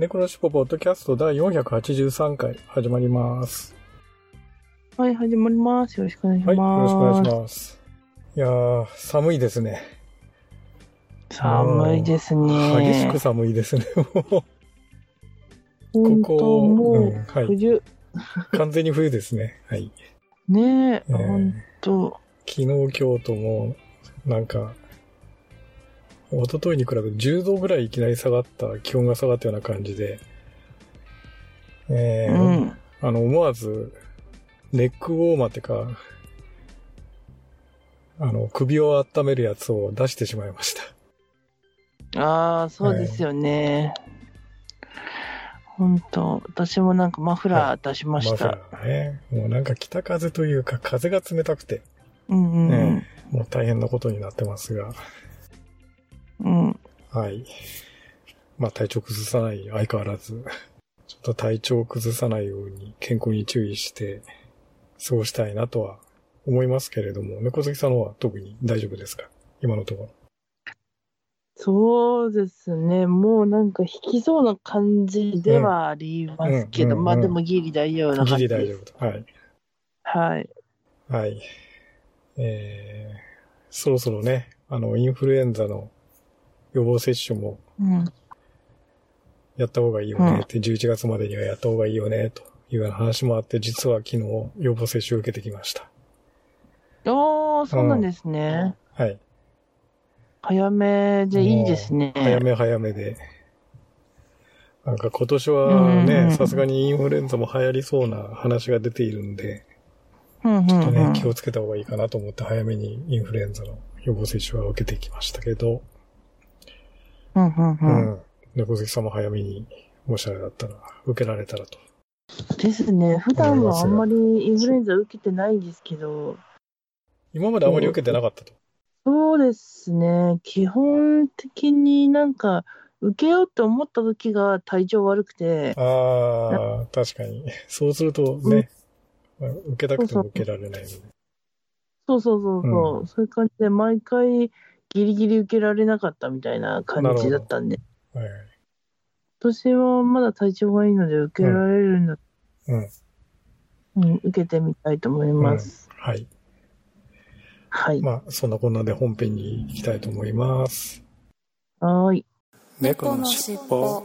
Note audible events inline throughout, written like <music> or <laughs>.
猫のしっぽポッドキャスト第483回始まります。はい、始まります。よろしくお願いしはい、ます。よろしくお願いします。いやー、寒いですね。寒いですね。激しく寒いですね。<laughs> ここ当もう、うんはい完全に冬ですね。はい。ねえ、えー本当昨日、今日とも、なんか、一昨日に比べて10度ぐらいいきなり下がった、気温が下がったような感じで、えーうん。あの、思わず、ネックウォーマーってか、あの、首を温めるやつを出してしまいました。ああ、そうですよね。本当私もなんかマフラー出しました。マフラーね。もうなんか北風というか、風が冷たくて、うんうんうん。ねもう大変なことになってますが、うん。はい。まあ体調崩さない、相変わらず。ちょっと体調を崩さないように健康に注意して過ごしたいなとは思いますけれども、猫好きさんの方は特に大丈夫ですか？今のところ。そうですね。もうなんか引きそうな感じではありますけど、うんうんうんまあでもギリ大丈夫なギ感じです。リ大丈夫と。はい。はい。はい。えー、そろそろね、あの、インフルエンザの予防接種もうん。やった方がいいよねって、11月までにはやった方がいいよね、というような話もあって、実は昨日予防接種を受けてきました。ああ、そうなんですね。はい。早めでいいですね。早め早めで。なんか今年はうんうんうね、んさすがにインフルエンザも流行りそうな話が出ているんで、うんうんちょっとね、うん気をつけた方がいいかなと思って早めにインフルエンザの予防接種は受けてきましたけど、うんうんううんん。猫好きさんも早めに、もしあれだったら、受けられたらと。ですね。普段はあんまりインフルエンザ受けてないんですけど、今まであまり受けてなかったと。そうですね。基本的になんか、受けようと思った時が体調悪くて、ああ、確かに。そうするとね、受けたくても受けられないので。そうそうそうそう、そういう感じで毎回ギリギリ受けられなかったみたいな感じだったんで、はい。今年はまだ体調がいいので受けられるの、うん。うん、受けてみたいと思います。はい。はい。まあ、そんなこんなで本編に行きたいと思います。はーい。猫のしっぽ。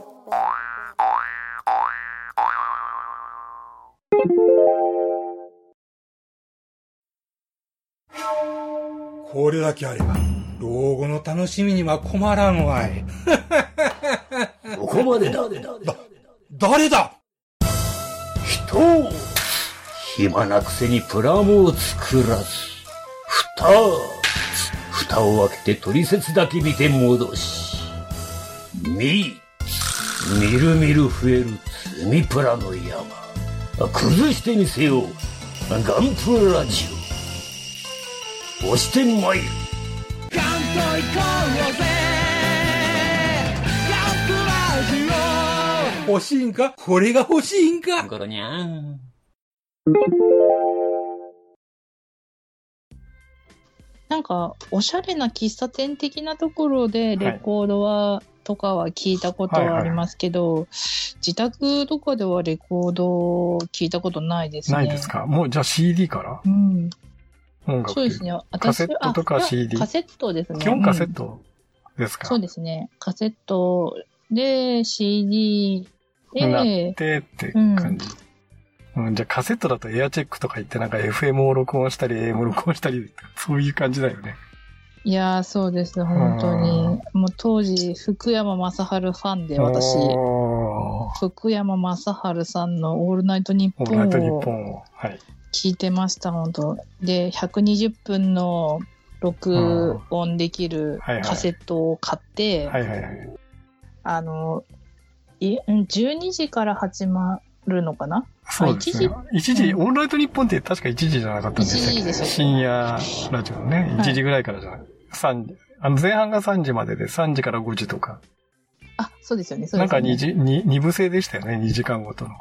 これだけあれば、老後の楽しみには困らんわい。<laughs> ここまで <laughs> だ？誰だ？人を暇なくせにプラモを作らず、蓋、蓋を開けて取説だけ見て戻し、み、みるみる増える積みプラの山。崩してみせよう。ガンプラジオ。押してまいる。欲しいんか？これが欲しいんか？ゴロニャン。なんか、おしゃれな喫茶店的なところでレコードは、とかは聞いたことはありますけど、自宅とかではレコード聞いたことないですね。ないですか？もう、じゃあ CD から？うん。音楽。そうですね。私カセットとか CD カセットですね。基本カセッうんトですか、そうですね。カセットで CD なっで、てって感じ。うん、じゃあカセットだとエアチェックとか言ってなんか FM を録音したり AM を録音したり、そういう感じだよね。いやー、そうです、本当に。もう当時、福山雅治ファンで、私、福山雅治さんのオールナイトニッポオールナイトニッンをポンを。はい。聞いてました、本当で、120分の録音できるカセットを買って、はいはいはい。あの、いうん12時から始まるのかな？そうですね。一時、うんオールナイトニッポンって確か1時じゃなかったんでしたっ1時けでしたっけ？深夜ラジオね。はい1時ぐらいからじゃない。三時。あの前半が3時までで3時から5時とか。あ、そうですよね。そうなんかですよね2時、に二部制でしたよね。2時間ごとの。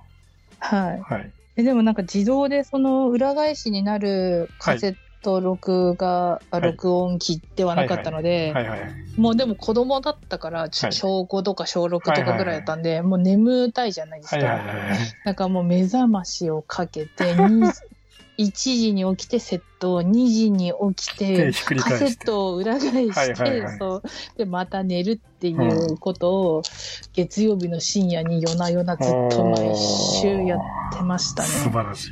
はい。はい。えでもなんか自動でその裏返しになるカセット録画、あはい録音機ではなかったので。もうでも子供だったから、ちはい小5とか小6とかぐらいだったんで、もう眠たいじゃないですか。はいはいはいはい。だからもう目覚ましをかけて、に <laughs> 1時に起きてセット、2時に起きで、て、カ。セットを裏返して、そう。で、また寝るっていうことを、月曜日の深夜に夜な夜なずっと毎週やってました素ね。晴らしい。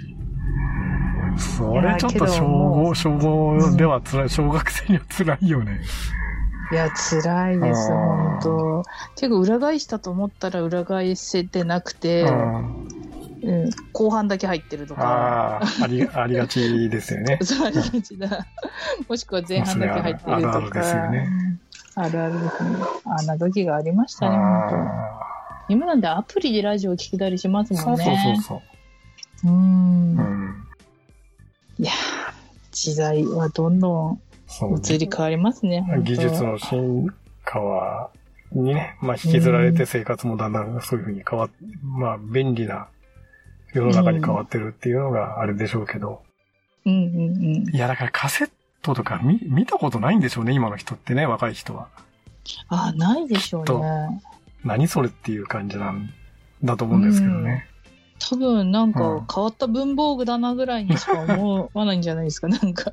それちょっと小もう5、小5では辛い、小学生には辛いよね。いや、辛いです、本当ていうか、裏返したと思ったら裏返せてなくて、うんうん、後半だけ入ってるとか。ああ、あり、ありがちですよね。<laughs> そうありがちだ。もしくは前半だけ入ってるとか。それはあるあるですよねあるあるですね。あんな時がありましたね、本当あ今なんでアプリでラジオ聞けたりしますもんね。そうそうそう。う。ん。うん。いやー時代はどんどん移り変わりますね、技術の進化は、にね、まあ引きずられて生活もだんだんそういうふうに変わっ、まあ便利な世の中に変わってるっていうのがあれでしょうけど。うんうんうん。いやだからカセットとか見、見たことないんでしょうね、今の人ってね、若い人は。あ、ないでしょうね。何それっていう感じなんだと思うんですけどね。多分なんか変わった文房具だなぐらいにしか思わないんじゃないですか。<laughs> なんか、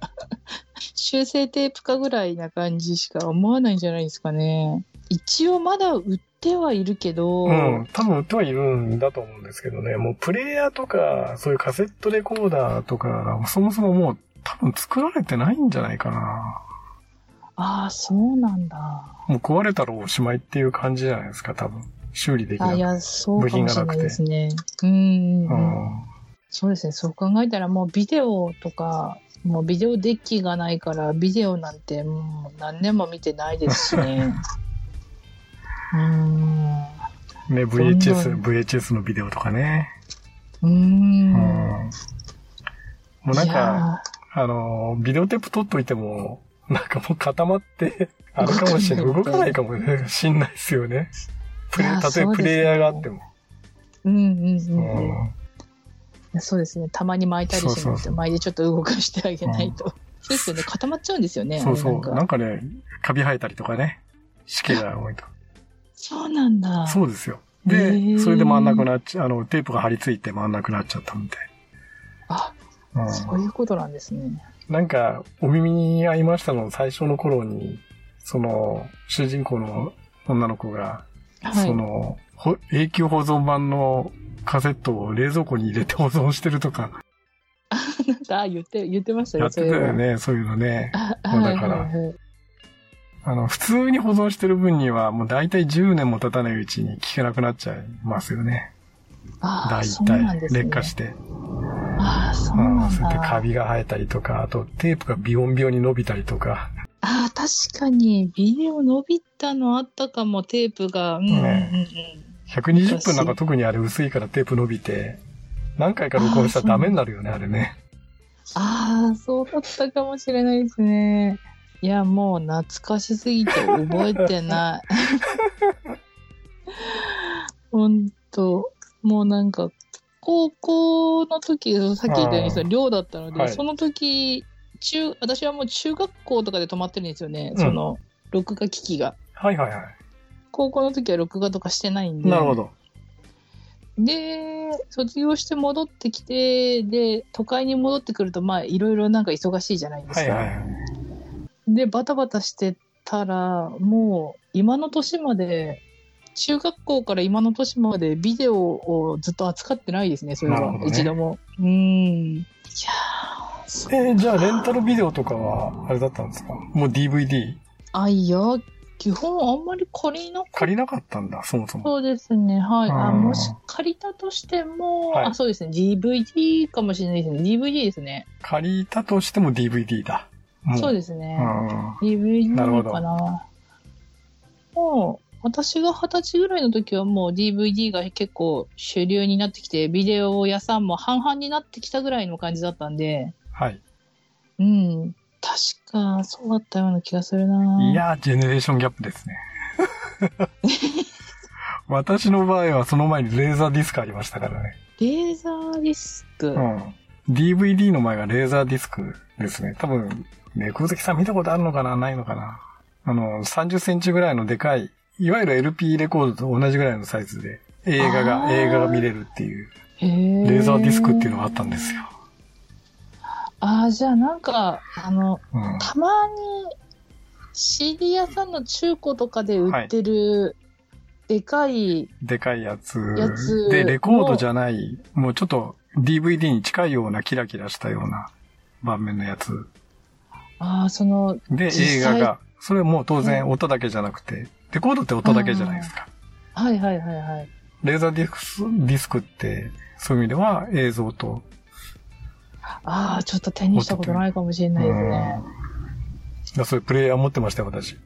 修正テープかぐらいな感じしか思わないんじゃないですかね。一応まだ売ってはいるけど、うん、多分売ってはいるんだと思うんですけどね、もうプレイヤーとか、そういうカセットレコーダーとか、そもそももう多分作られてないんじゃないかな。ああ、そうなんだ。もう壊れたらおしまいっていう感じじゃないですか、多分。修理できなあ、くて。いや、そうかもしれないですね。うんう。ん。そうですね。そう考えたらもうビデオとか、もうビデオデッキがないから、ビデオなんてもう何年も見てないですしね。<laughs> うーん。ね、VHS、ん VHS のビデオとかね。うんん。もうなんいか、やあの、ビデオテープ撮っといても、なんかもう固まって、あれかもしれない。動動かないいかもしんないですよね。プレ例えばプレイヤーがあっても。ーうんうんううんうん。そうですね。たまに巻いたりしますそうそうそう巻いてちょっと動かしてあげないと。そうですよね。固まっちゃうんですよね。そうそう。なんかね、カビ生えたりとかね。湿気が多いと。そうなんだ。そうですよ。へで、ーそれで回んなくなっちゃう、あの、テープが貼り付いて回んなくなっちゃったみたい。あ、うんそういうことなんですね。なんか、お耳に合いましたの最初の頃に、その、主人公の女の子が、はい。その、ほ永久保存版のカセットを冷蔵庫に入れて保存してるとか、<laughs> なんか、あ、言って、言ってましたね、やってたよね、そういうのね。あ、もうだからはいはいはいあの、普通に保存してる分には、もう大体10年も経たないうちに聞けなくなっちゃいますよね。あ大そうなん体、ですね。劣化して。ああ、そううん、なんそれでカだ。ビが生えたりとか、あとテープがビヨンビヨンに伸びたりとか。ああ、確かに、ビデオ伸びたのあったかも、テープが。うんうんうんうん。120分なんか特にあれ薄いからテープ伸びて、何回か録音したらダメになるよね、あれね。ああ、そうだったかもしれないですね。いや、もう懐かしすぎて覚えてない。ほんと、もうなんか、高校の時、さっき言ったようにその寮だったので、はいその時、中、私はもう中学校とかで泊まってるんですよね、うんその、録画機器が。はいはいは高校の時は録画とかしてないんい。で。なるほど。で、卒業して戻ってきて、で、都会に戻ってくると、まあ、いろいろなんか忙しいじゃないですか。はいはいはい。で、バタバタしてたら、もう、今の年まで、中学校から今の年までビデオをずっと扱ってないですね、それは。ね一度も。うーん。いやえーじゃあレンタルビデオとかは、あれだったんですか？もう DVD? あ、いや、基本あんまり借りなかっ借りなかったんだ、そもそも。そうですね。はい。あ、うんもし借りたとしても、はいあ、そうですね。DVD かもしれないですね。DVD ですね。借りたとしても DVD だ。もそうでですね。うん。DVD なるほどかな。もう、私が二十歳ぐらいの時はもう DVD が結構主流になってきて、ビデオ屋さんも半々になってきたぐらいの感じだったんで、はい。うん。確か、そうだったような気がするないやー、ジェネレーションギャップですね。<laughs> 私の場合はその前にレーザーディスクありましたからね。レーザーディスク？うん。DVD の前がレーザーディスクですね。多分、猫好きさん見たことあるのかな？ないのかな？あの、30センチぐらいのでかい、いわゆる LP レコードと同じぐらいのサイズで、映画あが、ー映画が見れるっていう、レーザーディスクっていうのがあったんですよ。ああ、じゃあなんか、あの、うん。たまに CD 屋さんの中古とかで売ってる、でかい、でかいやつやつで、レコードじゃない、もうちょっと DVD に近いようなキラキラしたような盤面のやつ。ああ、その、で、映画が、それはもう当然音だけじゃなくて、レコードって音だけじゃないですか。はいはいはいはい。レーザーディスクディスクって、そういう意味では映像と、ああ、ちょっと手にしたことないかもしれないですね。うんだそういうプレイヤー持ってましたよ、私。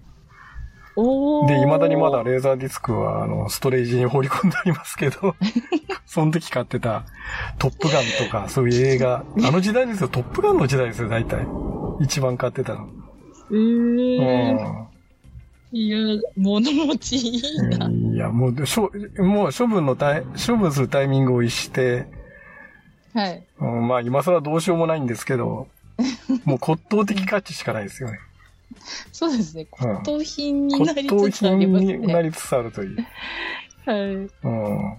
おお。で、未だにまだレーザーディスクは、あの、ストレージに放り込んでありますけど、<laughs> その時買ってた、トップガンとか、そういう映画、あの時代ですよ、トップガンの時代ですよ、大体。一番買ってたの。えーうんいや、物持ちいいな。いや、もう、しょ、もう処分のタイ、処分するタイミングを逸して、はい。うん、まあ今更どうしようもないんですけど、<laughs> もう骨董的価値しかないですよね。そうですね。うん骨董品になり骨董つつありますね。品になりつつあるという。はい。うん。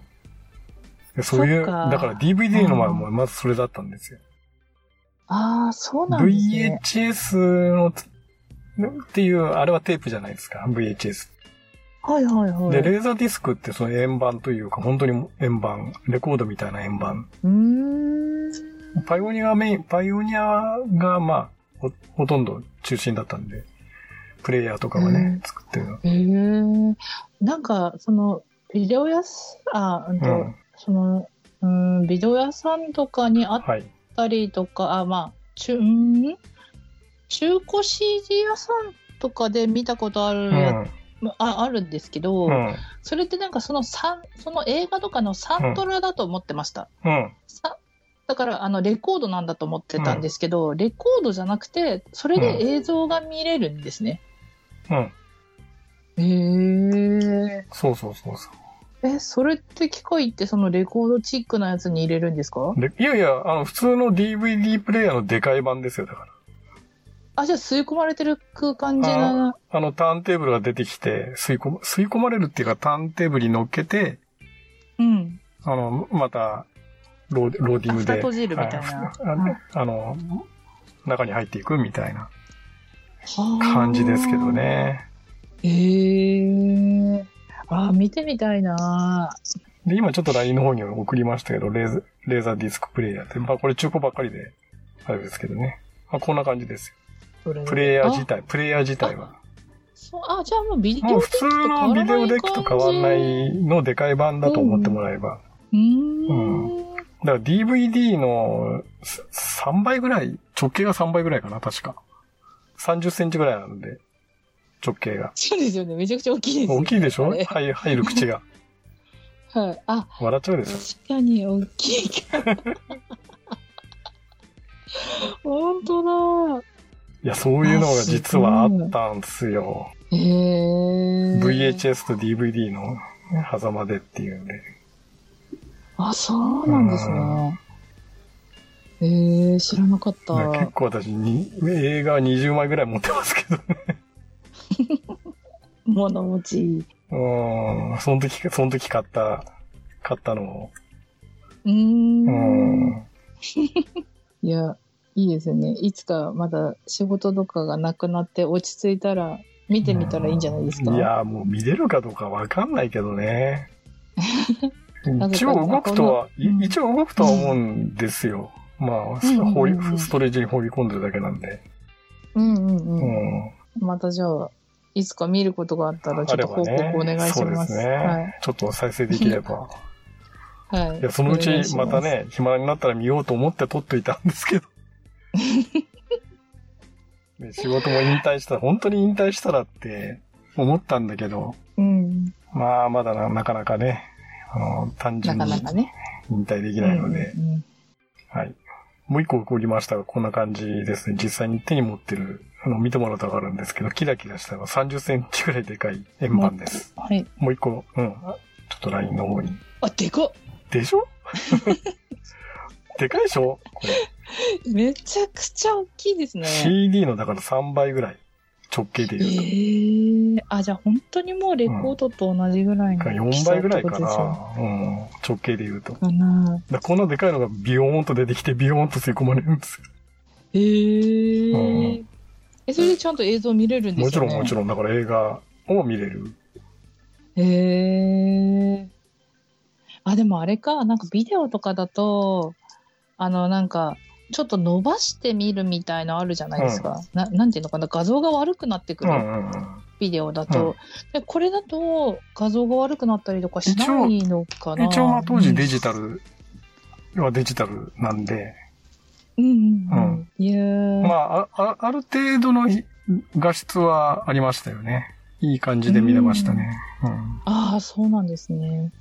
でそういう、だから DVD の前もまずそれだったんですよ。ああ、そうなんですね。VHS のつ、っていう、あれはテープじゃないですか、VHS。はいはいはい。で、レーザーディスクってその円盤というか、本当に円盤、レコードみたいな円盤。うーん。パイオニアメイン、パイオニアがまあ、ほほとんど中心だったんで、プレイヤーとかはね、うん作ってるの。へえ。なんか、その、ビデオ屋さん、あ、うん。その、うん、ビデオ屋さんとかにあっはい。たりとか、あ、まあ、中、ん？中古 CD 屋さんとかで見たことあるうや、ん。ああるんですけど、うん。それってなんかそのサン、その映画とかのサントラだと思ってました。うん。さだから、あの、レコードなんだと思ってたんですけど、レコードじゃなくて、それで映像が見れるんですね。うん。へえ。そうそうそうそう。え、それって機械ってそのレコードチックなやつに入れるんですか？でいやいや、あの、普通の DVD プレイヤーのデカい版ですよ、だから。あ、じゃあ吸い込まれてく感じな。あの、ターンテーブルが出てきて、吸い込む、吸い込まれるっていうか、ターンテーブルに乗っけて、うん。あの、また、ローローディングで。あ蓋閉じるみたいなはいあのあの、中に入っていくみたいな感じですけど。ね。へえ。あ、見てみたいな。で、今ちょっと LINE の方に送りましたけど、レーザレーザーディスクプレイヤーって、まあこれ中古ばっかりで、あれですけどね。まあこんな感じですよ。プレイヤー自あ体、プレイヤー自体は。そうあ、じゃあもうビデオもう普通のビデオデックと変わんなういのでかい版だと思ってもらえば。ーん。だから DVD の3倍ぐらい、直径が3倍ぐらいかな、確か。30センチぐらいなので、直径が。そうですよね。めちゃくちゃ大きいですよね。大きいでしょ？入入る口が。<laughs> はい。あ、笑っちゃうでし確かに大きいか。<laughs> 本当だ。ょいや、そういうのが実はあったんですよ。へえ。VHS と DVD の狭間でっていうんで。あ、そうなんですね。ええ知らなかった。結構私に、映画20枚ぐらい持ってますけどね。<laughs> 物持ちいい。うん。その時、その時買った、買ったのを。うー。うんん。<laughs> いや、いいですよね。いつかまだ仕事とかがなくなって落ち着いたら見てみたらいいんじゃないですか？いや、もう見れるかどうかわかんないけどね。<laughs> 一応動くとは、一応動くとは思うんですよ。まあ、ストレージに放り込んでるだけなんで。うんうんううん。ん。またじゃあ、いつか見ることがあったらちょっと報告お願いしますす。ね。はい。ちょっと再生できれば。<laughs> はい。いや、そのうちまた。ね、暇になったら見ようと思って撮っといたんですけど。<laughs> ね仕事も引退したら、本当に引退したらって思ったんだけど、うん。まあ、まだななかなかね、あの、単な純に。引退できないので、はい。もう一個送りましたが、こんな感じですね。実際に手に持ってる、あの、見てもらうとわかるんですけど、キラキラしたの30センチぐらいでかい円盤です。はい。もう一個、うん。あちょっと LINE の方に。あ、でかっでしょ？<laughs> でかいでしょ？これ。めちゃくちゃ大きいですね。CD のだから3倍ぐらい。直径でえ言うえあ、じゃあ本当にもうレコードと同じぐらいのと。大きさ4倍ぐらいかな。うん。直径で言うと。だかかな。らこんなでかいのがビヨーンと出てきて、ビヨーンと吸い込まれるんですよ。ええうんえ、それでちゃんと映像見れるんでもちろすよねんもちろん、だから映画を見れる。へえ。あ、でもあれか、なんかビデオとかだと、あの、なんか、ちょっと伸ばして見るみたいのあるじゃないですか。ななんていうのかな、画像が悪くなってくるうんうんうん。ビデオだと。でこれだと画像が悪くなったりとかしないのかな？一応まあ当時デジタルはデジタルなんで、うんうんううんん。いやーまあ、ああある程度の画質はありましたよね。いい感じで見れましたね。うん。ああ、そうなんですね。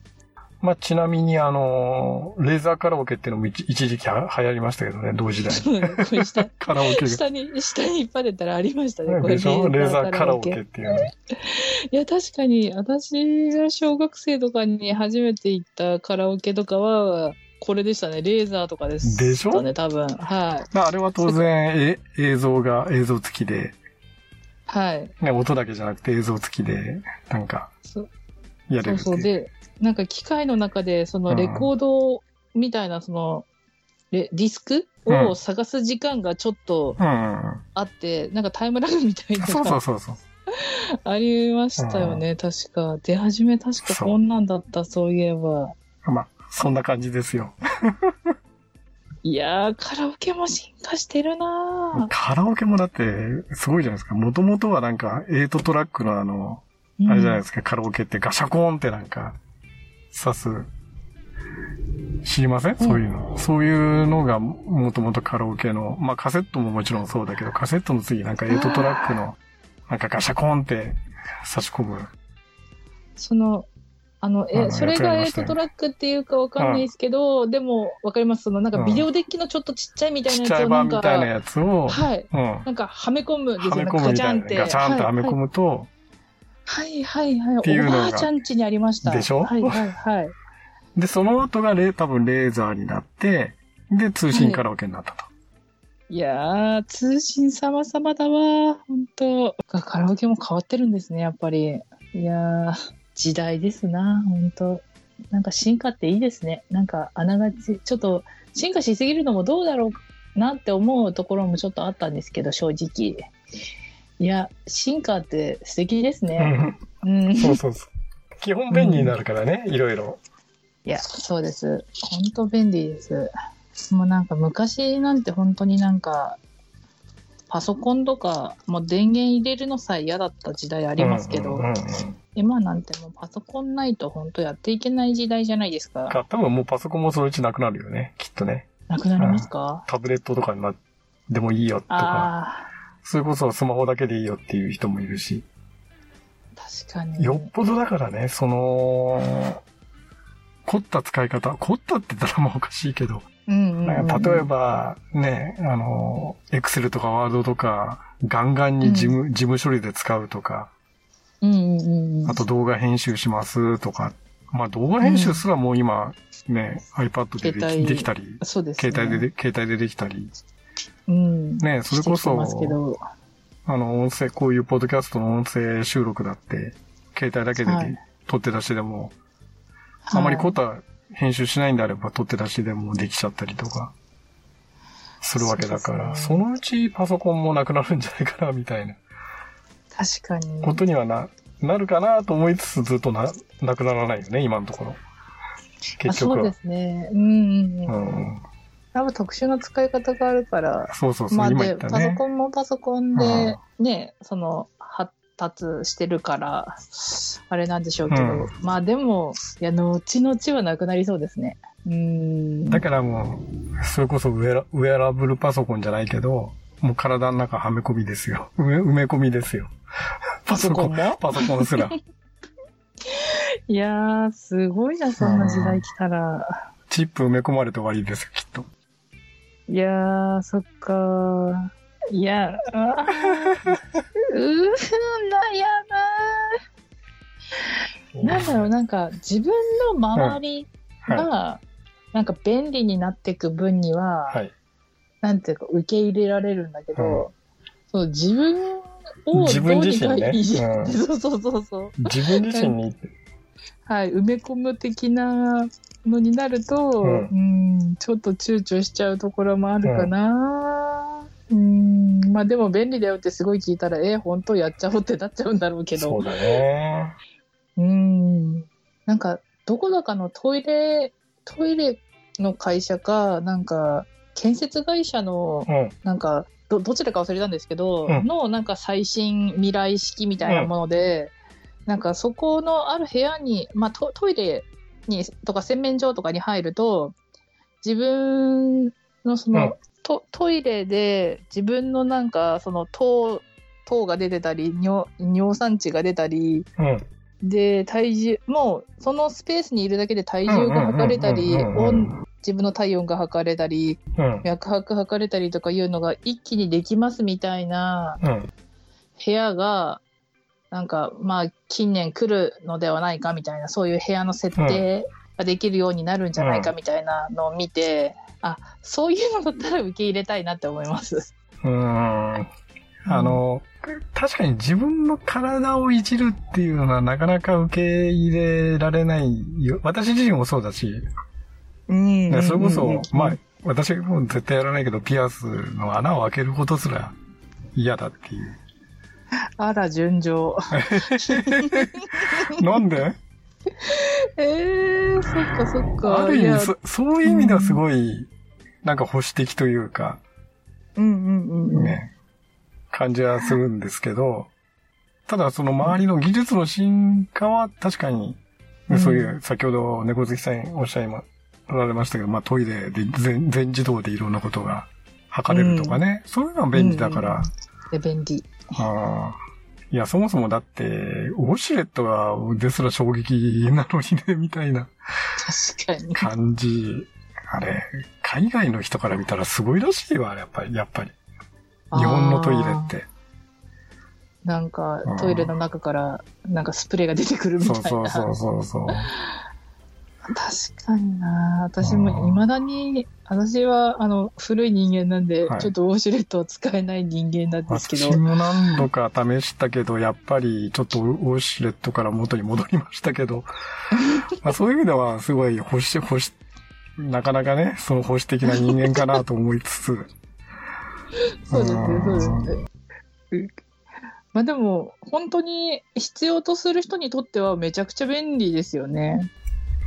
まあ、ちなみにあの、レーザーカラオケっていうのも一一時期は流行りましたけどね、同時代に。そうこれ下 <laughs> カラオケが。下に、下に引っ張れたらありましたね。これでしょ？レーザーカラオケっていうの。いや、確かに、私が小学生とかに初めて行ったカラオケとかは、これでしたね。レーザーとかでしたね。でしょ？多分。はい。まあ、あれは当然、え映像が映像付きで、はい。ね、音だけじゃなくて映像付きで、なんか、やれる。そうそう。で、なんか機械の中で、そのレコードみたいな、その、レディスクうんを探す時間がちょっとうんうんうん。あって、なんかタイムラグみたいなそうそうそうそう。<laughs> ありましたよね、確か。出始め確かこんなんだった、そういえば。まあ、そんな感じですよ。<laughs> いやー、カラオケも進化してるなカラオケもだって、すごいじゃないですか。もともとはなんか、8トラックのあの、ぁ。あれじゃないですか、カラオケってガシャコーンってなんか、刺す。知りません？そういうの。そういうのがもともとカラオケの、まあカセットももちろんそうだけど、カセットの次なんか8トラックの、なんかガシャコーンって差し込む。その、あの、あえ、のそれがやつやりましたねエイトトラックっていうかわかんないですけど、でも、わかります。その、なんかビデオデッキのちょっとちっちゃいみたいちっちゃいなやつをなんか、版みたいなやつを、はい。うん。なんか、はめ込むんですよ。ガチャンって。ガチャンってはめ込はいむと、はいはいはい。ていうのがおばあちゃん家にありました。でしょ？はいはいはい。で、その後がレ多分レーザーになって、で、通信カラオケになったと。いやー、通信様々だわ。本当カラオケも変わってるんですね、やっぱり。いやー、時代ですな、本当なんか進化っていいですね。なんか、あながち、ちょっと、進化しすぎるのもどうだろうなって思うところもちょっとあったんですけど、正直。いや、進化って素敵ですね。うん。いそうそうそう。基本便利になるからね、いろいろ。や、そうです。本当便利です。もうなんか昔なんて本当になんか、パソコンとか、もう電源入れるのさえ嫌だった時代ありますけど、うんうんうん今なんてもうパソコンないと本当やっていけない時代じゃないですか。か多分もうパソコンもそのうちなくなるよね、きっとね。なくなりますか、タブレットとかになでもいいよとか、あそれこそスマホだけでいいよっていう人もいるし、あ、確かに。よっぽどだからね、その、凝った使い方、凝ったって言ったらもうおかしいけど、うんうんうん例えばね、あの、エクセルとかワードとか、ガンガンに事務、事務処理で使うとか、うんうんうんうん。あと動画編集しますとか、まあ動画編集すらもう今ね、iPad でできできたり、そうですね。携帯でで、携帯でできたり、うん。ね、それこそあの、音声、こういうポッドキャストの音声収録だって、携帯だけで、はい。撮って出しでも、あまり凝った編集しないんであれば、撮って出しでもできちゃったりとか、するわけだから、そ,、ね。のうちパソコンもなくなるんじゃないかな、みたいな確かに。ことにはな、なるかなと思いつつずっとな、なくならないよね、今のところ。あ結局はそうで。すね。うんうんううん。ん。多分特殊な使い方があるから、そうそうそう、まあで、今言ったパソね。コンもパソコンで、ね、その、発達してるから、あれなんでしょうけど、うんまあでも、いや、後々はなくなりそうですね。うん。だからもう、それこそウェラウェアラブルパソコンじゃないけど、もう体の中はめ込みですよ。埋め込みですよ。<laughs> パパソコンも？パソコンすら。<laughs> いやー、すごいな、そんな時代来たら。チップ埋め込まれて終わりですよ、きっと。いやー、そっかー。いや、あ <laughs> ーうーん、悩む。なんだろう、なんか、自分の周りはが、なんか便利になっていく分には、い。はい。なんていうか、受け入れられるんだけど、そう、自分を自分自身ねそうそうそうそう。自分自身に、はい、埋め込む的なのになると、ううんん、ちょっと躊躇しちゃうところもあるかな。うん、まあでも便利だよってすごい聞いたら、えー、本当やっちゃおうってなっちゃうんだろうけど。そうだね。うん。なんか、どこだかのトイレ、トイレの会社か、なんか、建設会社の、うん。なんか、ど、どちらか忘れたんですけど、うんの、なんか最新未来式みたいなもので、なんかそこのある部屋に、まあトトイレに、とか洗面所とかに入ると、自分のその、うんトトイレで自分のなんか、その糖、糖が出てたり、尿尿酸値が出たり、うん。で、体重、もう、そのスペースにいるだけで体重が測れたり、うんうんうんうんうん温自分の体温が測れたり、うん。脈拍測れたりとかいうのが一気にできますみたいなうん。部屋が、なんか、まあ、近年来るのではないかみたいな、そういう部屋の設定ができるようになるんじゃないかみたいなのを見て、あ、そういうのだったら受け入れたいなって思います。うん。あの、確かに自分の体をいじるっていうのはなかなか受け入れられないよ。私自身もそうだし、うんでそれこそ、まあ、私も絶対やらないけど、ピアスの穴を開けることすら嫌だっていう。<laughs> あら、順調。<laughs> なんで？えー、そっかそっか。ある意味そ、そういう意味ではすごい、なんか保守的というか、うんうんうんうん。ね、感じはするんですけど、ただその周りの技術の進化は確かに、うんそういう、先ほど猫好きさんおっしゃいま、られましたけど、まあトイレで全全自動でいろんなことが測れるとかね、そういうのは便利だから、で、便利。あーいや、そもそもだって、ウォシュレットがですら衝撃なのにね、みたいな確かに。感じ。あれ、海外の人から見たらすごいらしいわ、やっぱり、やっぱり。日本のトイレって。なんかうん、トイレの中から、なんかスプレーが出てくるみたそいうな。そうそうそうそう。確かにな私も未だに、私は、あの、古い人間なんで、はいちょっとウォシュレットを使えない人間なんですけど私、も何度か試したけど、やっぱりちょっとウォシュレットから元に戻りましたけど、<laughs> まあそういう意味ではすごい保守、保守、なかなかね、その保守的な人間かなと思いつつ。<laughs> そうですね、そうですんね。うんまあでも、本当に必要とする人にとってはめちゃくちゃ便利ですよね。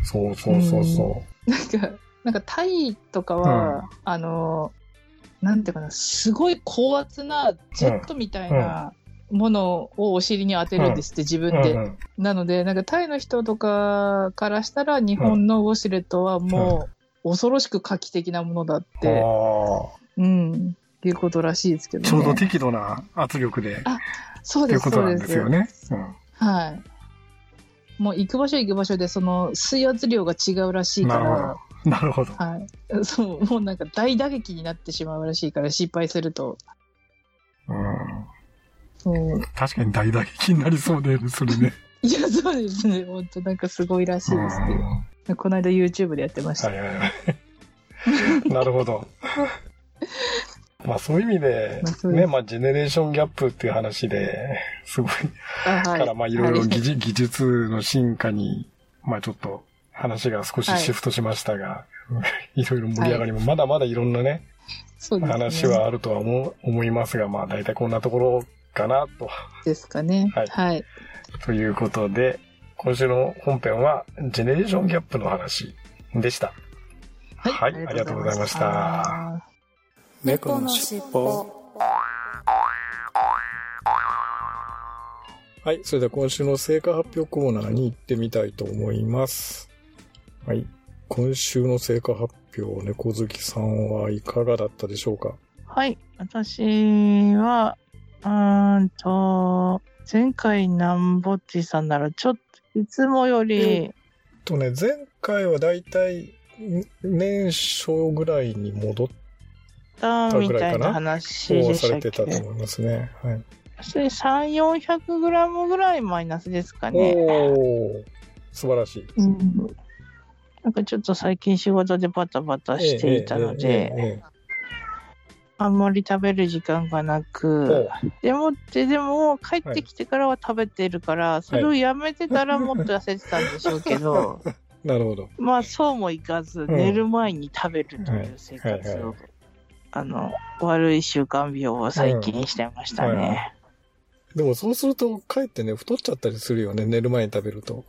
そうそうそうそ <laughs> なんか、なんかタイとかは、あの、なんていうかな、すごい高圧なジェットみたいなものをお尻に当てるんですって、自う。分で。うんうんなので、なんかタイの人とかからしたら、日本のウォシュレットはもう、恐ろしく画期的なものだって、あうん、いうことらしいですけどね。ーちょうど適度な圧力で、あそうです、っていうことなんそうで。すよね。はい。もう行く場所行く場所で、その水圧量が違うらしいから、うん。なるほど。はい。<laughs> そう、もうなんか大打撃になってしまうらしいから、失敗すると。うん。そう。確かに大打撃になりそうで、それね。<laughs> いや、そうですね。本当なんかすごいらしいですうんね。この間 YouTube でやってました。はいはいはい。<laughs> なるほど。まあそういう意味でね、まあジェネレーションギャップっていう話で、すごい、からまあいろいろは技術技術の進化に、まあちょっと話が少しシフトしましたが、<laughs> い、ろいろ盛り上がりも、まだまだいろんなね。話はあるとは思う思いますが、まあ大体こんなところかなと。ですかね。はいはい。ということで、今週の本編はジェネレーションギャップの話でした。はいありがとうございました。猫のしっぽはい。それでは今週の成果発表コーナーに行ってみたいと思います。はい。今週の成果発表、猫好きさんはいかがだったでしょうか？はい。私は、うーんと、前回なんぼっちさんならちょっと、いつもより、とね、前回はだいたい年初ぐらいに戻ったみたいな話でさしたっけ？れてたと思いますね。はい。それ3、400グラムぐらいマイナスですかね。おー素晴らしい。うん。なんかちょっと最近仕事でバタバタしていたのええええで、ええあんまり食べる時間がなく、でもって、でも帰ってきてからは食べてるから、それをやめてたらもっと痩せてたんでしょうけど、<laughs> なるほど。まあそうもいかず、ん寝る前に食べるという生活をはいはいはい、あの、悪い習慣病を最近してましたうんはい。でもそうすると、かえってね、太っちゃったりするよね、寝る前に食べると。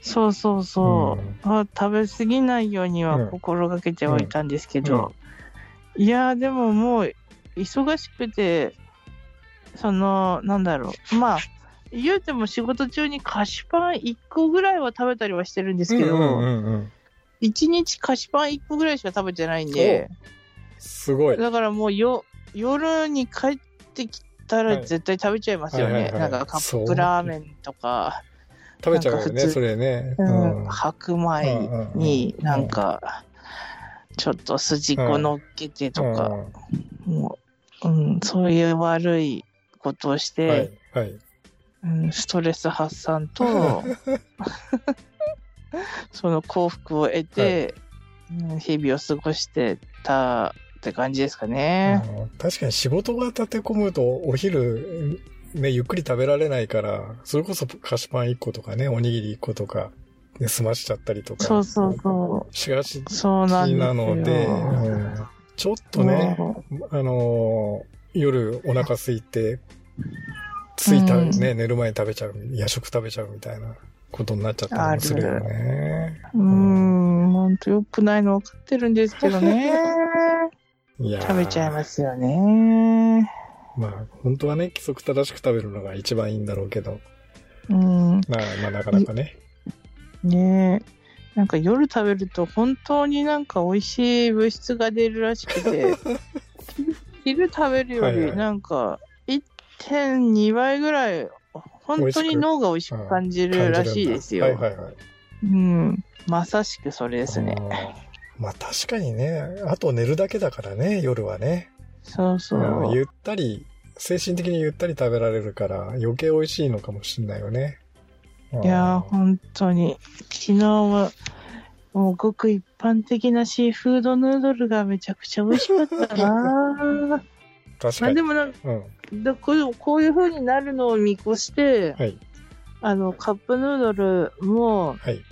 そうそうそう。うんあ食べ過ぎないようには心がけてはいたんですけど、いやーでももう忙しくて、その、なんだろう。まあ、言うても仕事中に菓子パン1個ぐらいは食べたりはしてるんですけど、うんうんうんうん1日菓子パン1個ぐらいしか食べてないんで、すごい。だからもうよ夜に帰ってきたはい。ら絶対食べちゃいますよね。はいはいはい。なんかカップラーメンとか、食べちゃうよね、それね。うんうん。白米になんか、ちょっと筋子乗っけてとか、もう、うん、そういう悪いことをしうんはいて、、はい。うん、ストレス発散と、<laughs> その幸福を得て、うん日々を過ごしてたって感じですかね。うん確かに仕事が立て込むと、お昼、ね、ゆっくり食べられないから、それこそ菓子パン1個とかね、おにぎり1個とか、ね、済ましちゃったりとか。そうそうそしがちう。そうなので、うんちょっとね、もあのー夜お腹空いて、ついた、うんね、寝る前に食べちゃう、夜食食べちゃうみたいなことになっちゃったりもするよね。う、うん、ほんと良くないの分かってるんですけどね。いやー食べちゃいますよね。まあ、本当はね、規則正しく食べるのが一番いいんだろうけど、うん。まあ、まあ、なかなかね。ねえ。なんか夜食べると本当になんか美味しい物質が出るらしくて、<laughs> 昼食べるよりなんか1.2倍ぐらい本当に脳が美味しく感じるらしいですよ。はいはいはい。うん。まさしくそれですね。まあ確かにね、あと寝るだけだからね、夜はね。そうそう。ゆったり、精神的にゆったり食べられるから余計美味しいのかもしれないよね。いやー、本当に。昨日は、もうごく一般的なシーフードヌードルがめちゃくちゃ美味しかったな <laughs> 確かに。まあでもなんかうん。だこうこういう風になるのを見越して、はい。あの、カップヌードルも、はい。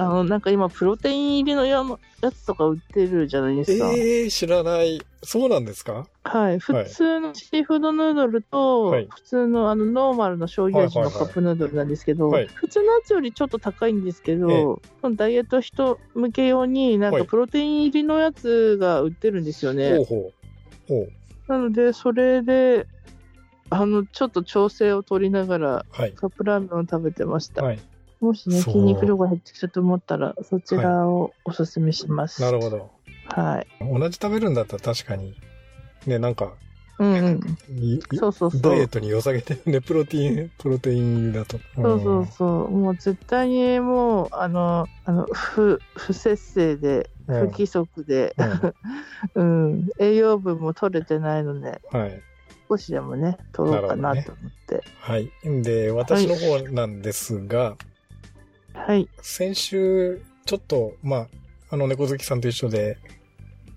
あの、なんか今、プロテイン入りのややつとか売ってるじゃないですか。ええー、知らない。そうなんですか？はい。普通のシーフードヌードルと、はい普通のあの、ノーマルの醤油味のカップヌードルなんですけど、はい普通のやつよりちょっと高いんですけど、ええそのダイエット人向け用に、なんはいかプロテイン入りのやつが売ってるんですよね。ほうほう。ほう。なので、それで、あの、ちょっと調整を取りながら、はい。カップラーメンを食べてました。はい。もしね、筋肉量が減ってきたと思ったら、そちらをおすすめします。なるほど。はい。同じ食べるんだったら確かに、ね、なんか、うんうん。いいそうそうそう。ダイエットに良さげてるね、プロテイン、プロテインだと。そうそうそう。もう絶対にもう、あの、あの、不、不節制で、うん不規則で、うん <laughs> うん、栄養分も取れてないので、はい。少しでもね、取ろうかなと思って。はい。で、私の方なんですが、はい。先週、ちょっと、まあ、あの、猫好きさんと一緒で、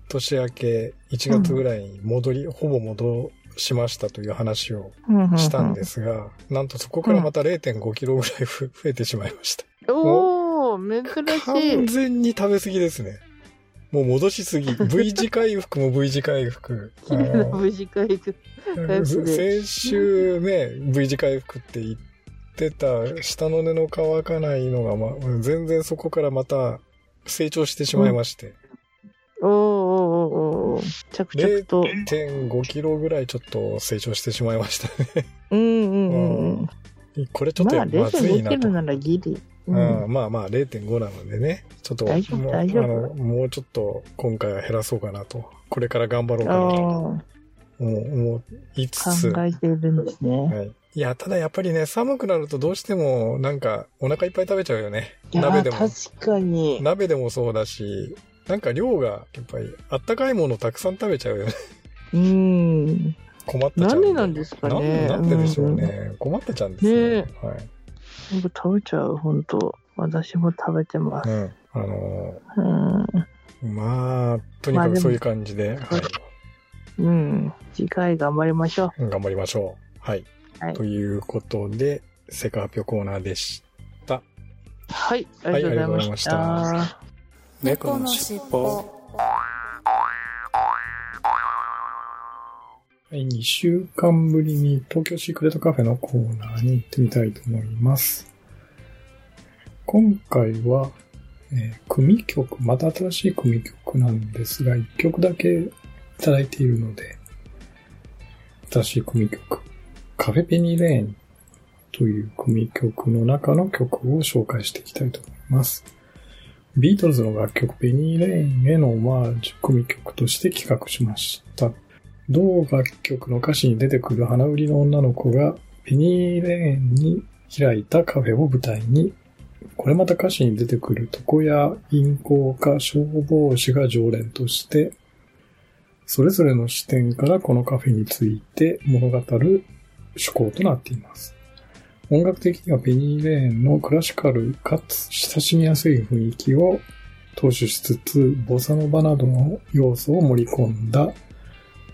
年明け1月ぐらいに戻り、ほぼ戻しましたという話をしたんですが、なんとそこからまた0.5キロぐらいふ増えてしまいました。おー、珍完しい。全に食べ過ぎですね。もう戻しすぎ。<laughs> V 字回復も V 字回復。綺麗な無事回復。先週ね、V 字回復って言ってた、下の根の乾かないのが、まあ、全然そこからまた成長してしまいまして、おーおーおーおー着々と。0.5キロぐらいちょっと成長してしまいましたね。うんうんうんうん。これちょっとまあ、まずい0.5なと。キロならギリ。ううんん、まあまあ0.5なのでね、ちょっと大丈夫もう大丈夫あのもうちょっと今回は減らそうかなと。これから頑張ろうかなと思いつつ、考えているんですね。はい、いや、ただやっぱりね、寒くなるとどうしても、なんか、お腹いっぱい食べちゃうよね。鍋でも。確かに。鍋でもそうだし、なんか量が、やっぱり、あったかいものたくさん食べちゃうよね。うん。困ってちゃう。なんでなんですかねなんででしょうね。困ってちゃうんですね。ねはい。食べちゃう、本当私も食べてます。うん。あのうん。ーまあ、とにかくそういう感じで、はい。うん。次回頑張りましょ頑張りましょう。はい。はいということで、世界発表コーナーでした。う。はい。ありがとうございました。はいありがとうございました猫のしっぽはい、2週間ぶりに東京シークレットカフェのコーナーに行ってみたいと思います。今回は、えー組曲、また新しい組曲なんですが、1曲だけいただいているので、新しい組曲、カフェペニーレーンという組曲の中の曲を紹介していきたいと思います。ビートルズの楽曲ペニーレーンへのオマージュ組曲として企画しました。同楽曲の歌詞に出てくる花売りの女の子がペニーレーンに開いたカフェを舞台に、これまた歌詞に出てくる床屋、銀行家、消防士が常連として、それぞれの視点からこのカフェについて物語る趣向となっています。音楽的にはペニーレーンのクラシカルかつ親しみやすい雰囲気を踏襲しつつ、ボサノバなどの要素を盛り込んだ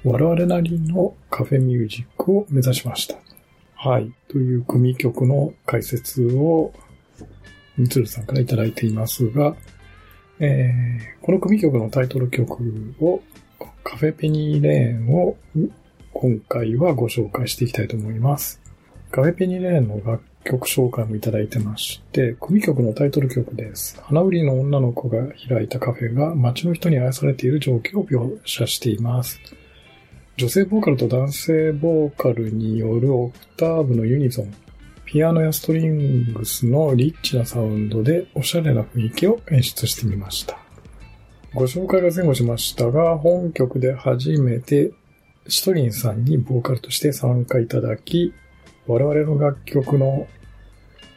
我々なりのカフェミュージックを目指しました。はい。という組曲の解説を、みつるさんからいただいていますが、えーこの組曲のタイトル曲を、カフェペニーレーンを今回はご紹介していきたいと思います。カフェペニレーンの楽曲紹介もいただいてまして、組曲のタイトル曲です。花売りの女の子が開いたカフェが街の人に愛されている状況を描写しています。女性ボーカルと男性ボーカルによるオクターブのユニゾン、ピアノやストリングスのリッチなサウンドでおしゃれな雰囲気を演出してみました。ご紹介が前後しましたが、本曲で初めてシトリンさんにボーカルとして参加いただき、我々の楽曲の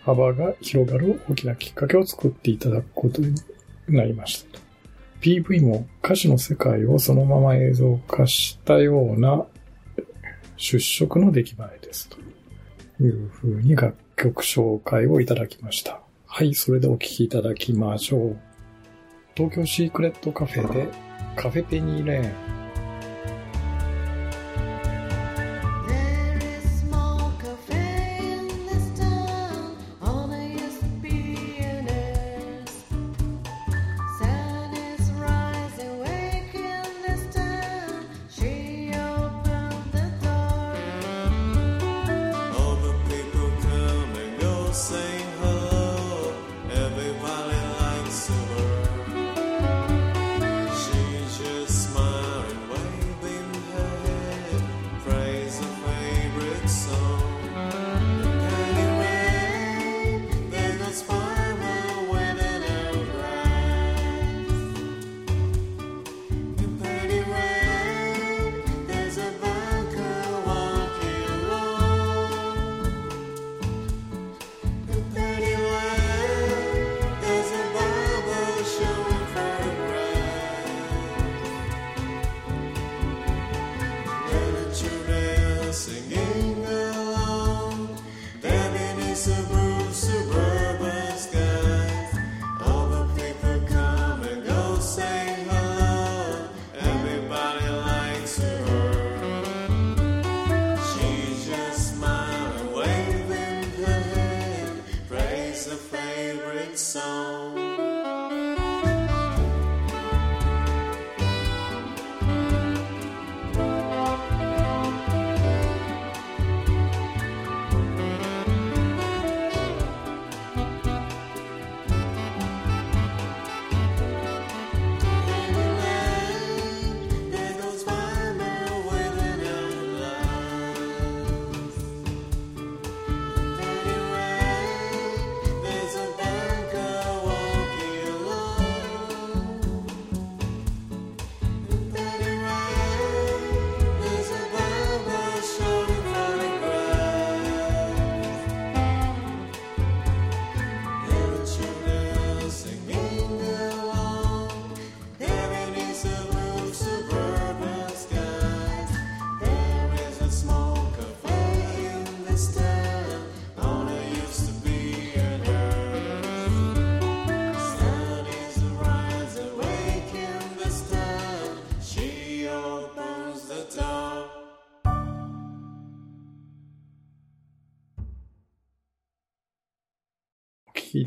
幅が広がる大きなきっかけを作っていただくことになりましたと。PV も歌詞の世界をそのまま映像化したような出色の出来栄えです。という風に楽曲紹介をいただきました。はい、それでお聴きいただきましょう。東京シークレットカフェでカフェペニーレーン。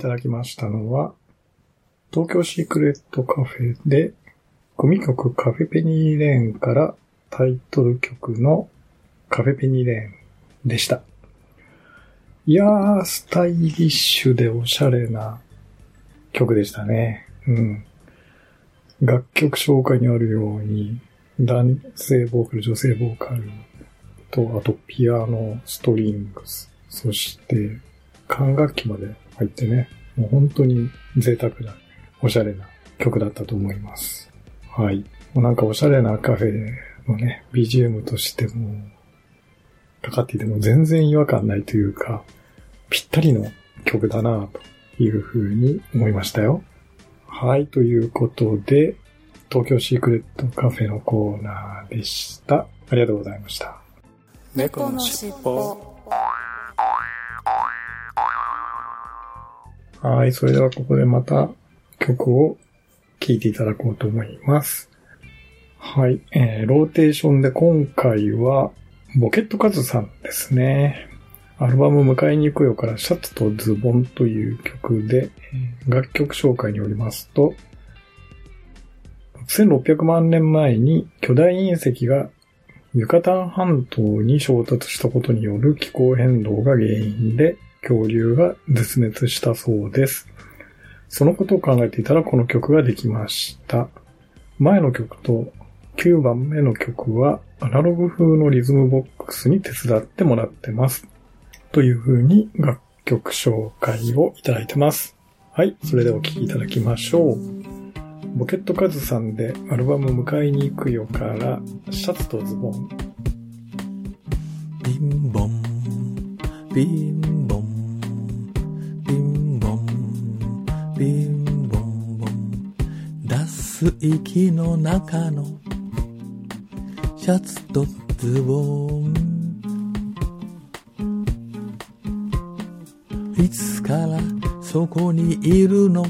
ただきましたのは、東京シークレットカフェで、組曲カフェペニーレーンからタイトル曲のカフェペニーレーンでした。いやー、スタイリッシュでおしゃれな曲でしたね。うん。楽曲紹介にあるように、男性ボーカル、女性ボーカルと、あとピアノ、ストリングス、そして管楽器まで入ってね、もう本当に贅沢な、おしゃれな曲だったと思います。はい。もうなんかおしゃれなカフェのね、BGM としても、かかっていても全然違和感ないというか、ぴったりの曲だなというふうに思いましたよ。はい、ということで、東京シークレットカフェのコーナーでした。ありがとうございました。猫のしっぽ。はい、それではここでまた曲を聴いていただこうと思います。はい、えー、ローテーションで今回は、ボケットカズさんですね。アルバム迎えに行くよからシャツとズボンという曲で、楽曲紹介によりますと、1600万年前に巨大隕石がユカタン半島に衝突したことによる気候変動が原因で恐竜が絶滅したそうです。そのことを考えていたらこの曲ができました。前の曲と9番目の曲はアナログ風のリズムボックスに手伝ってもらってます。という風に楽曲紹介をいただいてます。はい、それではお聴きいただきましょう。ボケットカズさんでアルバム迎えに行くよからシャツとズボン。ビンボン、ビンボン、す息の中のシャツとズボン。いつからそこにいるの？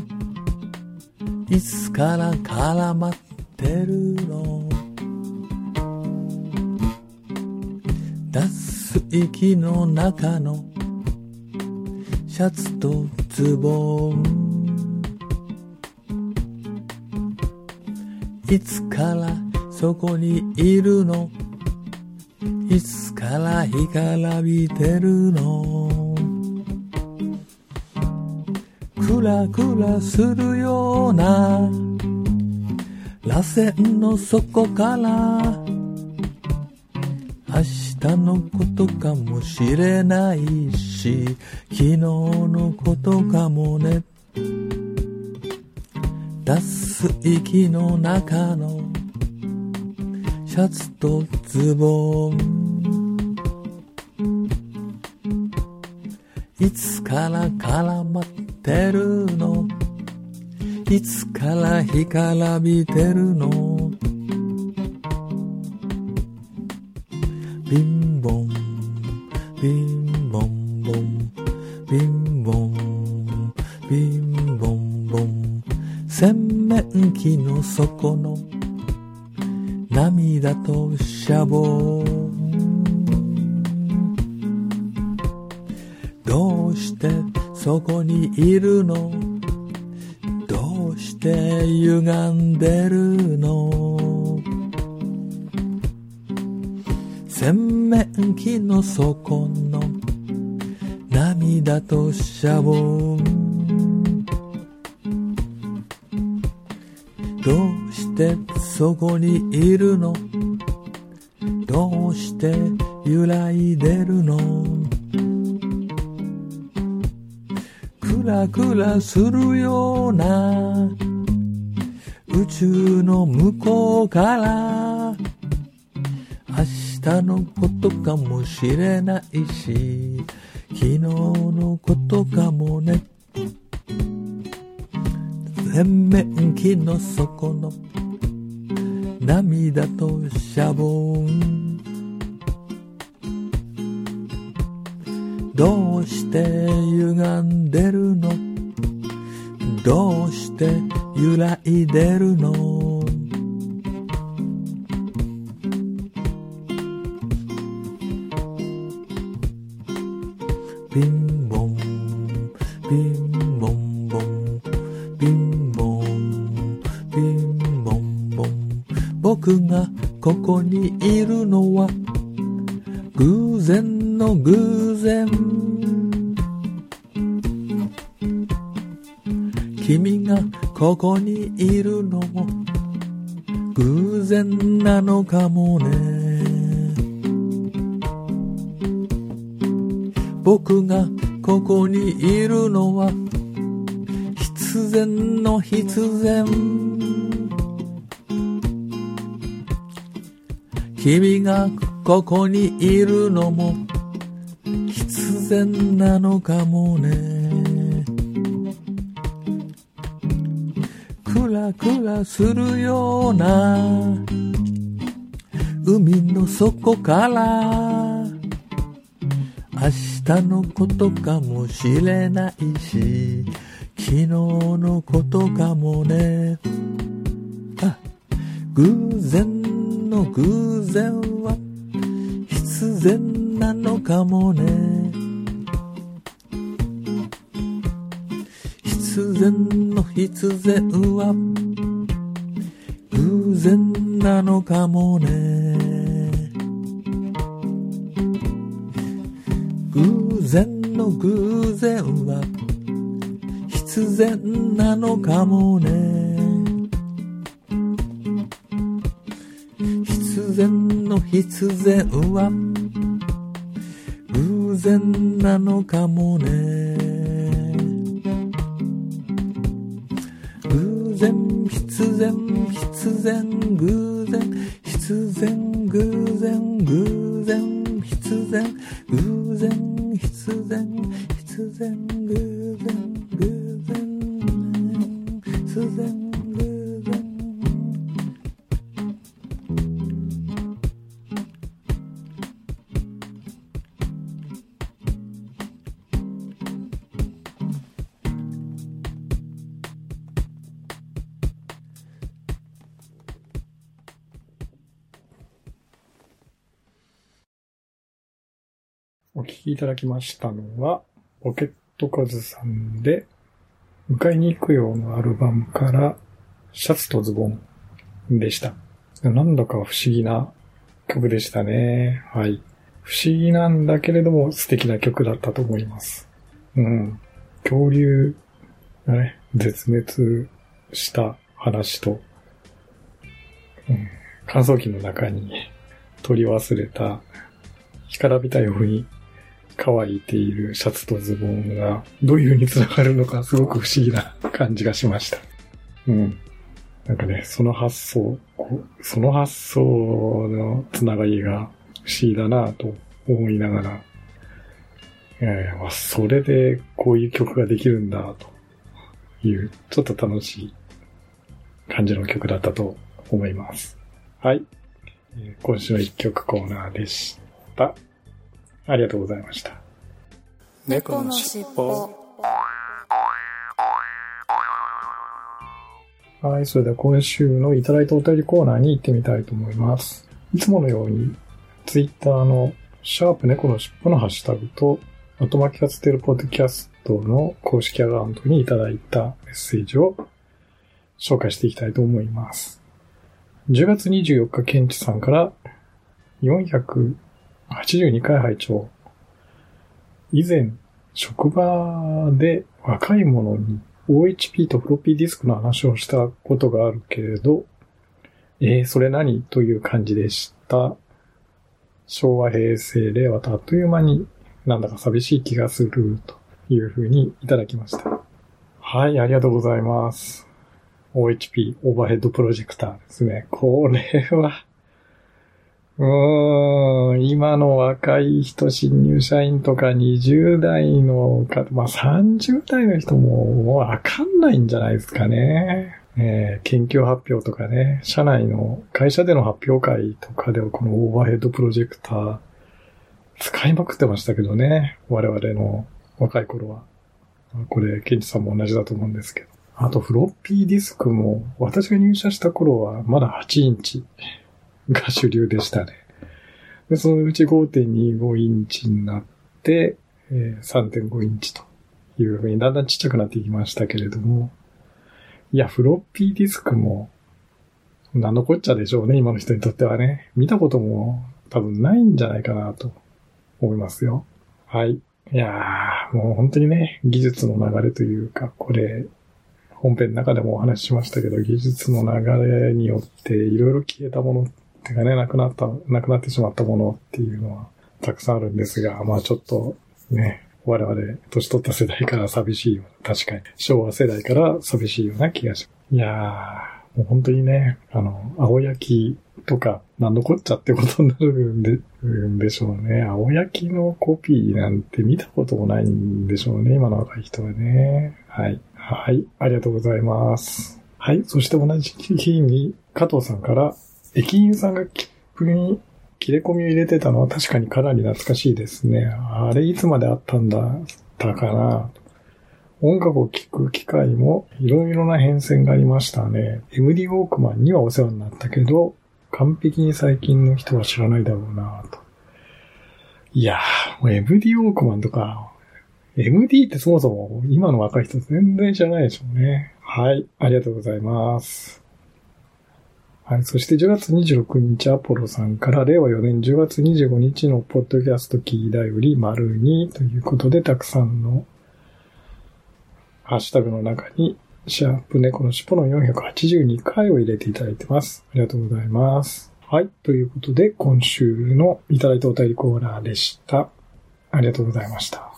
いつから絡まってるの？出す息の中のシャツとズボン。いつからそこにいるの？いつから干からびてるの？クラクラするような螺旋の底から明日のことかもしれないし昨日のことかもね。出す息の中のシャツとズボン。いつから絡まってるの？いつから干からびてるの？底の涙とシャボン。どうしてそこにいるの？どうして歪んでるの？洗面器の底の涙とシャボン。どうしてそこにいるの？どうして揺らいでるの？クラクラするような宇宙の向こうから明日のことかもしれないし昨日のことかもね。洗面器の底の涙とシャボン。どうして歪んでるの？どうして揺らいでるの？ような。海の底から。明日のことかもしれないし。昨日のことかもね。あ偶然の偶然は。必然なのかもね。必然の必然は。然なのかもね。偶然の偶然は必然なのかもね。必然の必然は偶然なのかもね。必然偶然必然偶然偶然。いただきましたのは、ポケットカズさんで、迎えに行くようのアルバムから、シャツとズボンでした。なんだか不思議な曲でしたね。はい。不思議なんだけれども素敵な曲だったと思います。うん。恐竜がね、絶滅した話と、うん、乾燥機の中に取り忘れた干からびたように乾いているシャツとズボンがどういう風に繋がるのかすごく不思議な感じがしました。うん。なんかね、その発想、その発想の繋がりが不思議だなと思いながら、えーまあ、それでこういう曲ができるんだという、ちょっと楽しい感じの曲だったと思います。はい。今週の一曲コーナーでした。ありがとうございました。猫のしっぽはい、それでは今週のいただいたお便りコーナーに行ってみたいと思います。いつものように、ツイッターのシャープ猫のしっぽのハッシュタグと、あとまきがつてるポッドキャストの公式アカウントにいただいたメッセージを紹介していきたいと思います。10月24日、ケンチさんから82回拝聴以前、職場で若い者に OHP とフロッピーディスクの話をしたことがあるけれど、えー、それ何という感じでした？昭和、平成、令和とあっという間になんだか寂しい気がするというふうにいただきました。はい、ありがとうございます。OHP、オーバーヘッドプロジェクターですね。これは、うん、今の若い人、新入社員とか20代のか、まあ30代の人ももうわかんないんじゃないですかね。えー研究発表とかね、社内の会社での発表会とかではこのオーバーヘッドプロジェクター使いまくってましたけどね。我々の若い頃は。これ、ケンチさんも同じだと思うんですけど。あと、フロッピーディスクも、私が入社した頃はまだ8インチが主流でしたね。で、そのうち5.25インチになって、えー3.5インチというふうにだんだんちっちゃくなっていきましたけれども、いや、フロッピーディスクも、何のこっちゃでしょうね、今の人にとってはね。見たことも多分ないんじゃないかなと思いますよ。はい。いやー、もう本当にね、技術の流れというか、これ、本編の中でもお話ししましたけど、技術の流れによっていろいろ消えたものっていうかね、なくなった、なくなってしまったものっていうのはたくさんあるんですが、まあちょっとね、我々、年取った世代から寂しいような、確かに。昭和世代から寂しいような気がします。いやー、もう本当にね、あの、青焼きとか、なんのこっちゃってことになるんで、んでしょうね。青焼きのコピーなんて見たこともないんでしょうね、今の若い人はね。はい。はい、ありがとうございます。はい、そして同じ日に、加藤さんから、駅員さんが切符に切れ込みを入れてたのは確かにかなり懐かしいですね。あれいつまであったんだったかな。音楽を聴く機会もいろいろな変遷がありましたね。MD ウォークマンにはお世話になったけど、完璧に最近の人は知らないだろうなと。いやー、もう MD ウォークマンとか、MD ってそもそも今の若い人全然知らないでしょうね。はい、ありがとうございます。はい。そして10月26日、アポロさんから、令和4年10月25日のポッドキャストキーだより、丸2ということで、たくさんのハッシュタグの中に、シャープ猫の尻尾の482回を入れていただいてます。ありがとうございます。はい。ということで、今週のいただいたお便りコーナーでした。ありがとうございました。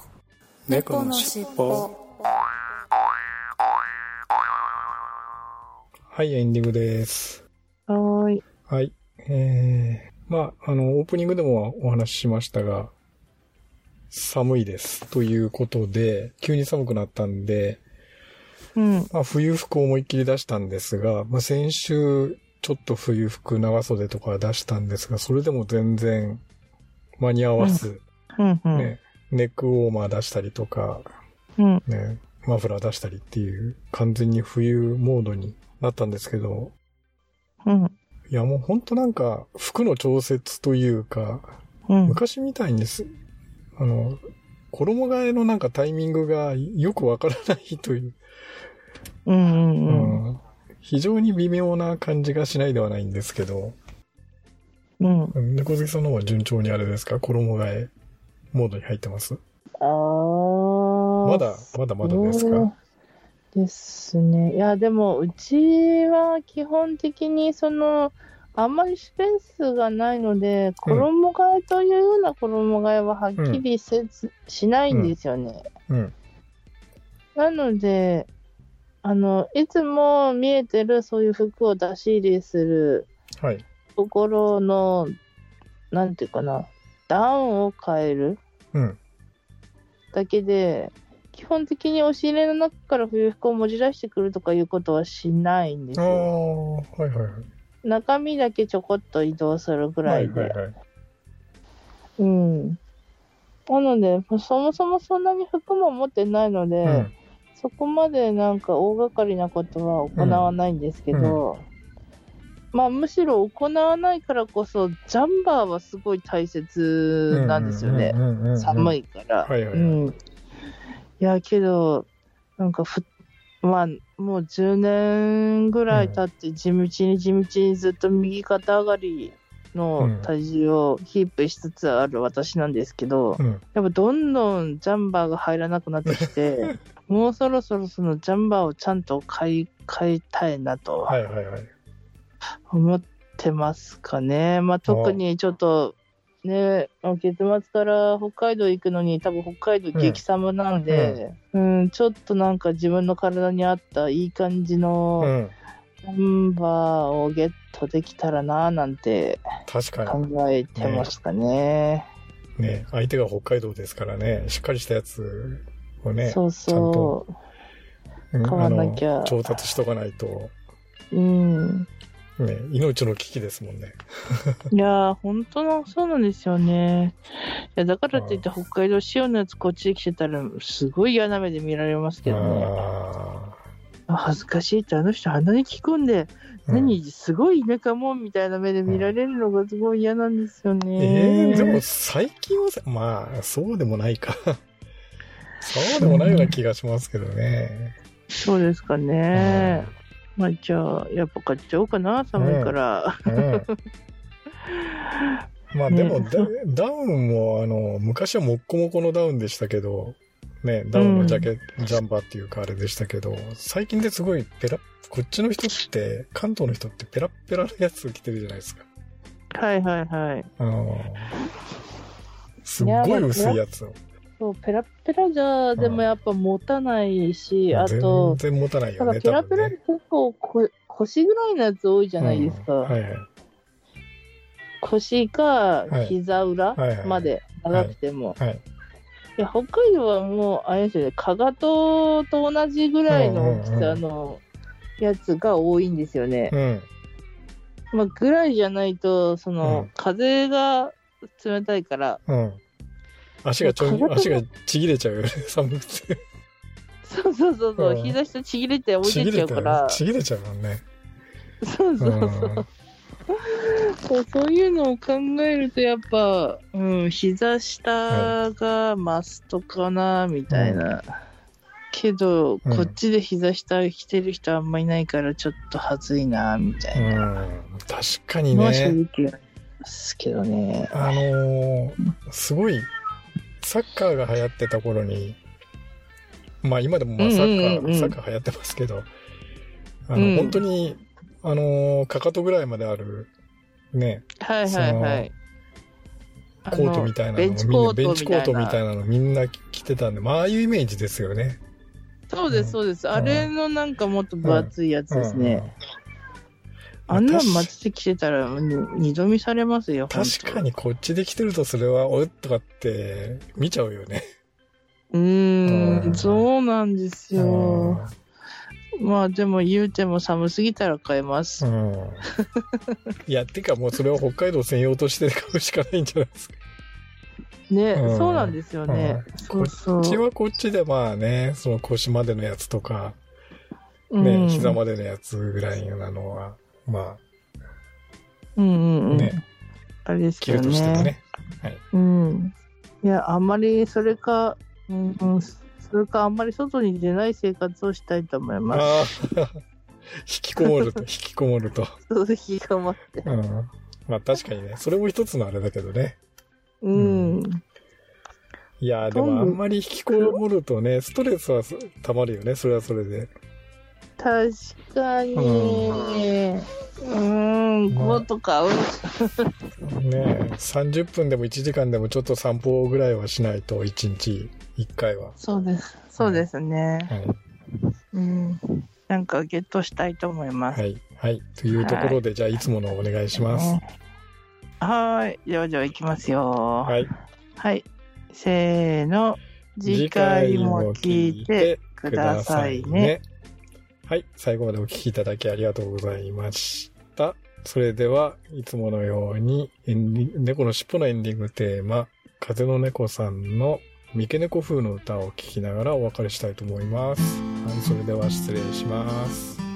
猫のしっぽ。はい、エンディングです。はーい。はい。えー、まあ、あの、オープニングでもお話ししましたが、寒いです。ということで、急に寒くなったんで、うん。まあ、冬服を思いっきり出したんですが、まあ、先週、ちょっと冬服、長袖とか出したんですが、それでも全然間に合わず、うん。うん。ね、ネックウォーマー出したりとか、うん。ね、マフラー出したりっていう、完全に冬モードになったんですけど、うん。いやもうほんとなんか、服の調節というか、うん。昔みたいにです、あの、衣替えのなんかタイミングがよくわからないという、うん。うん。うん非常に微妙な感じがしないではないんですけど、うん。うん猫好きさんの方は順調にあれですか？衣替えモードに入ってます？あー。まだ、まだまだですか？ですね。いや、でも、うちは基本的に、その、あんまりスペースがないので、衣替えというような衣替えははっきりせず、しないんですよね。うん。なので、あの、いつも見えてるそういう服を出し入れするはい。ところの、なんていうかな、段を変えるうん。だけで、基本的に押し入れの中から冬服を持ち出してくるとかいうことはしないんですよ。はいはいはい。中身だけちょこっと移動するぐらいで。はいはいはい。うん。なので、そもそもそんなに服も持ってないので、うん。そこまでなんか大掛かりなことは行わないんですけど、まあむしろ行わないからこそ、ジャンバーはすごい大切なんですよね。寒い。いから。はいはいはいうん。いや、けど、なんかふ、まあ、もう10年ぐらい経って、地道に地道にずっと右肩上がりの体重をキープしつつある私なんですけど、うん。やっぱどんどんジャンバーが入らなくなってきて、<laughs> もうそろそろそのジャンバーをちゃんと買い、買いたいなとはいはいはい。思ってますかね。まあ特にちょっと、ね、月末から北海道行くのに多分北海道激寒なんで、うん、ちょっとなんか自分の体に合ったいい感じうのん。ナンバーをゲットできたらななんて。考えてますかね。ね、相手が北海道ですからね、しっかりしたやつをね、そうちゃんとそうん買わなきゃ調達しとかないと、う。うん。ね、命の危機ですもんね。<laughs> いやー、本当の、そうなんですよね。いや、だからって言って北海道仕様のやつこっちで来てたら、すごい嫌な目で見られますけどね。恥ずかしいってあの人鼻に着込んで、ー何、すごい田舎もんみたいな目で見られるのがすごい嫌なんですよえね。ー、でも最近はさ、まあ、そうでもないか。<laughs> そうでもないような気がしますけどね。そうですかね。まあじゃあ、やっぱ買っちゃおうかな、寒いから。うん。<laughs> まあでもねダ、ダウンも、あの、昔はもっこもこのダウンでしたけど、ね、ダウンのジャケ、ジャンパーっていうかあれでしたけど、最近ですごいペラ、こっちの人って、関東の人ってペラッペラのやつ着てるじゃないですか。はいはいはい。あの、すっごい薄いやつを。そう、ペラッペラじゃ、でもやっぱ持たないし、あと、全然持たないよね。ペラペラで多分ね結構こ腰ぐらいのやつ多いじゃないですか。うんはいはい。腰かはい膝裏はいはいまで長くても。はい。いや、北海道はもう、あれですよね、かがとと同じぐらいの大きうんうんうんさのやつが多いんですよね。うん。まあ、ぐらいじゃないと、その、うん風が冷たいから、うん。足がちょ足がちぎれちゃうよね、寒くて。そうそうそうそう、うん膝下ちぎれて置いてっちゃうから、ちぎれちゃうもんね。そうそうそう。そうそういうのを考えると、やっぱ、うん、膝下がマストかな、みたいな。けど、うんこっちで膝下着てる人あんまいないから、ちょっとはずいな、みたいな。うん。確かにのは正ね。直ありますけどね。あのーすごい、サッカーが流行ってた頃に、まあ今でもまあサッカー、うんうんうんサッカー流行ってますけど、あの、うん本当に、あのーかかとぐらいまである、ね、はいはいはい。コートみたいなのベンチみんコートなベンチコートみたいな。なのみんな着てたんで、まあああいうイメージですよね。そうです、そうです。あれのなんかもっと分厚いやつですうんね。あんなん街で着てたらに二度見されますよ、確かにこっちで着てるとそれは、おっとかって見ちゃうよね。うーうんん、そうなんですうよ。まあでも言うても寒すぎたら買えます。ん。いや、てかもうそれは北海道専用として買うしかないんじゃないですか。ね、うんそうなんですよね。そうそう。こっちはこっちでまあね、その腰までのやつとか、うんね、膝までのやつぐらいなのは、まうんうんうん。あね、あれですけどね。としてもね。はい。うん。いや、あんまりそれか、うん、うん、それかあんまり外に出ない生活をしたいと思います。ああ、<laughs> 引きこもると、<laughs> 引きこもると。そう、引きこもって。うん。まあ確かにね、それも一つのあれだけどね。うん。いやーでもあんまり引きこもるとね、ストレスはたまるよね、それはそれで。確かに、うん、コート買う。ね30分でも1時間でもちょっと散歩ぐらいはしないと、1日1回は。そうです。そうですね。はい。うん。なんかゲットしたいと思います。はい。はい。というところで、じゃあいつものお願いします。はーい。ではでは行きますよ。はい。はい。せーの。次回も聞いてくださいね。。はい。最後までお聴きいただきありがとうございました。それでは、いつものように、猫の尻尾のエンディングテーマ、風の猫さんの三毛猫風の歌を聴きながらお別れしたいと思います。はい。それでは失礼します。